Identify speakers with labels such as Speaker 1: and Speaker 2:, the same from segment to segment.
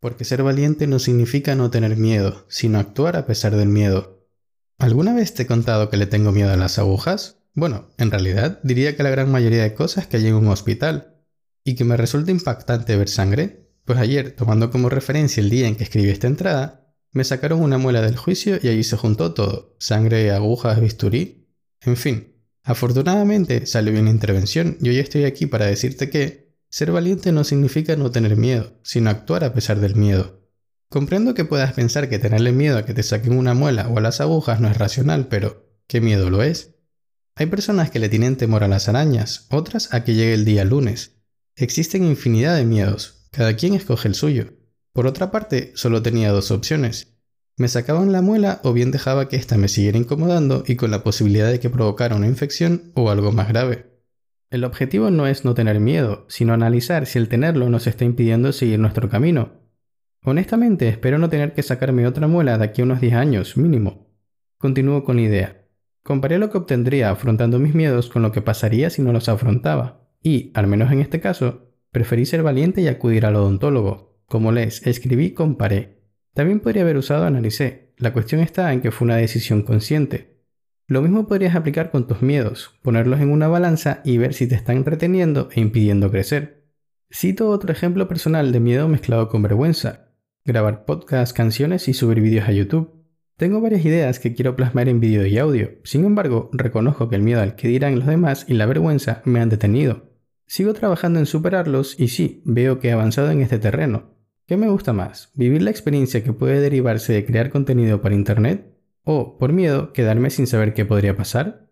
Speaker 1: Porque ser valiente no significa no tener miedo, sino actuar a pesar del miedo. ¿Alguna vez te he contado que le tengo miedo a las agujas? Bueno, en realidad diría que la gran mayoría de cosas que hay en un hospital. ¿Y que me resulta impactante ver sangre? Pues ayer, tomando como referencia el día en que escribí esta entrada, me sacaron una muela del juicio y allí se juntó todo. Sangre, agujas, bisturí. En fin, afortunadamente salió bien la intervención y hoy estoy aquí para decirte que ser valiente no significa no tener miedo, sino actuar a pesar del miedo. Comprendo que puedas pensar que tenerle miedo a que te saquen una muela o a las agujas no es racional, pero ¿qué miedo lo es? Hay personas que le tienen temor a las arañas, otras a que llegue el día lunes. Existen infinidad de miedos, cada quien escoge el suyo. Por otra parte, solo tenía dos opciones. Me sacaban la muela o bien dejaba que ésta me siguiera incomodando y con la posibilidad de que provocara una infección o algo más grave. El objetivo no es no tener miedo, sino analizar si el tenerlo nos está impidiendo seguir nuestro camino. Honestamente, espero no tener que sacarme otra muela de aquí a unos 10 años, mínimo. Continúo con la idea. Comparé lo que obtendría afrontando mis miedos con lo que pasaría si no los afrontaba, y, al menos en este caso, preferí ser valiente y acudir al odontólogo. Como les escribí, comparé. También podría haber usado analicé. La cuestión está en que fue una decisión consciente. Lo mismo podrías aplicar con tus miedos, ponerlos en una balanza y ver si te están reteniendo e impidiendo crecer. Cito otro ejemplo personal de miedo mezclado con vergüenza. Grabar podcasts, canciones y subir vídeos a YouTube. Tengo varias ideas que quiero plasmar en vídeo y audio, sin embargo, reconozco que el miedo al que dirán los demás y la vergüenza me han detenido. Sigo trabajando en superarlos y sí, veo que he avanzado en este terreno. ¿Qué me gusta más? ¿Vivir la experiencia que puede derivarse de crear contenido para Internet? ¿O, por miedo, quedarme sin saber qué podría pasar?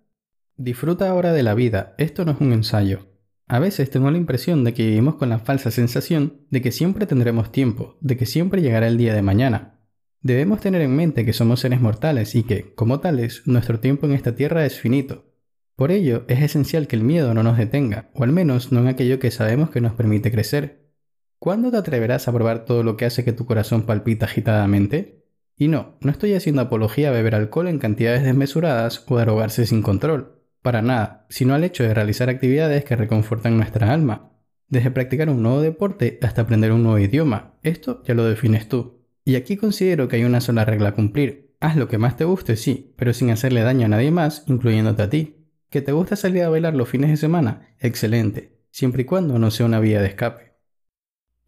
Speaker 1: Disfruta ahora de la vida, esto no es un ensayo. A veces tengo la impresión de que vivimos con la falsa sensación de que siempre tendremos tiempo, de que siempre llegará el día de mañana. Debemos tener en mente que somos seres mortales y que, como tales, nuestro tiempo en esta tierra es finito. Por ello, es esencial que el miedo no nos detenga, o al menos no en aquello que sabemos que nos permite crecer. ¿Cuándo te atreverás a probar todo lo que hace que tu corazón palpita agitadamente? Y no, no estoy haciendo apología a beber alcohol en cantidades desmesuradas o a drogarse sin control, para nada, sino al hecho de realizar actividades que reconfortan nuestra alma. Desde practicar un nuevo deporte hasta aprender un nuevo idioma, esto ya lo defines tú. Y aquí considero que hay una sola regla a cumplir. Haz lo que más te guste, sí, pero sin hacerle daño a nadie más, incluyéndote a ti. ¿Que te gusta salir a bailar los fines de semana? Excelente, siempre y cuando no sea una vía de escape.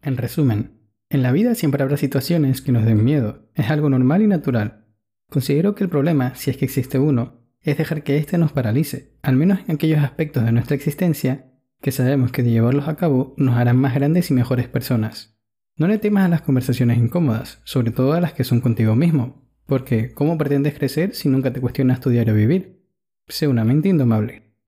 Speaker 1: En resumen, en la vida siempre habrá situaciones que nos den miedo, es algo normal y natural. Considero que el problema, si es que existe uno, es dejar que éste nos paralice, al menos en aquellos aspectos de nuestra existencia que sabemos que de llevarlos a cabo nos harán más grandes y mejores personas. No le temas a las conversaciones incómodas, sobre todo a las que son contigo mismo, porque ¿cómo pretendes crecer si nunca te cuestionas tu diario vivir? Sé una mente indomable.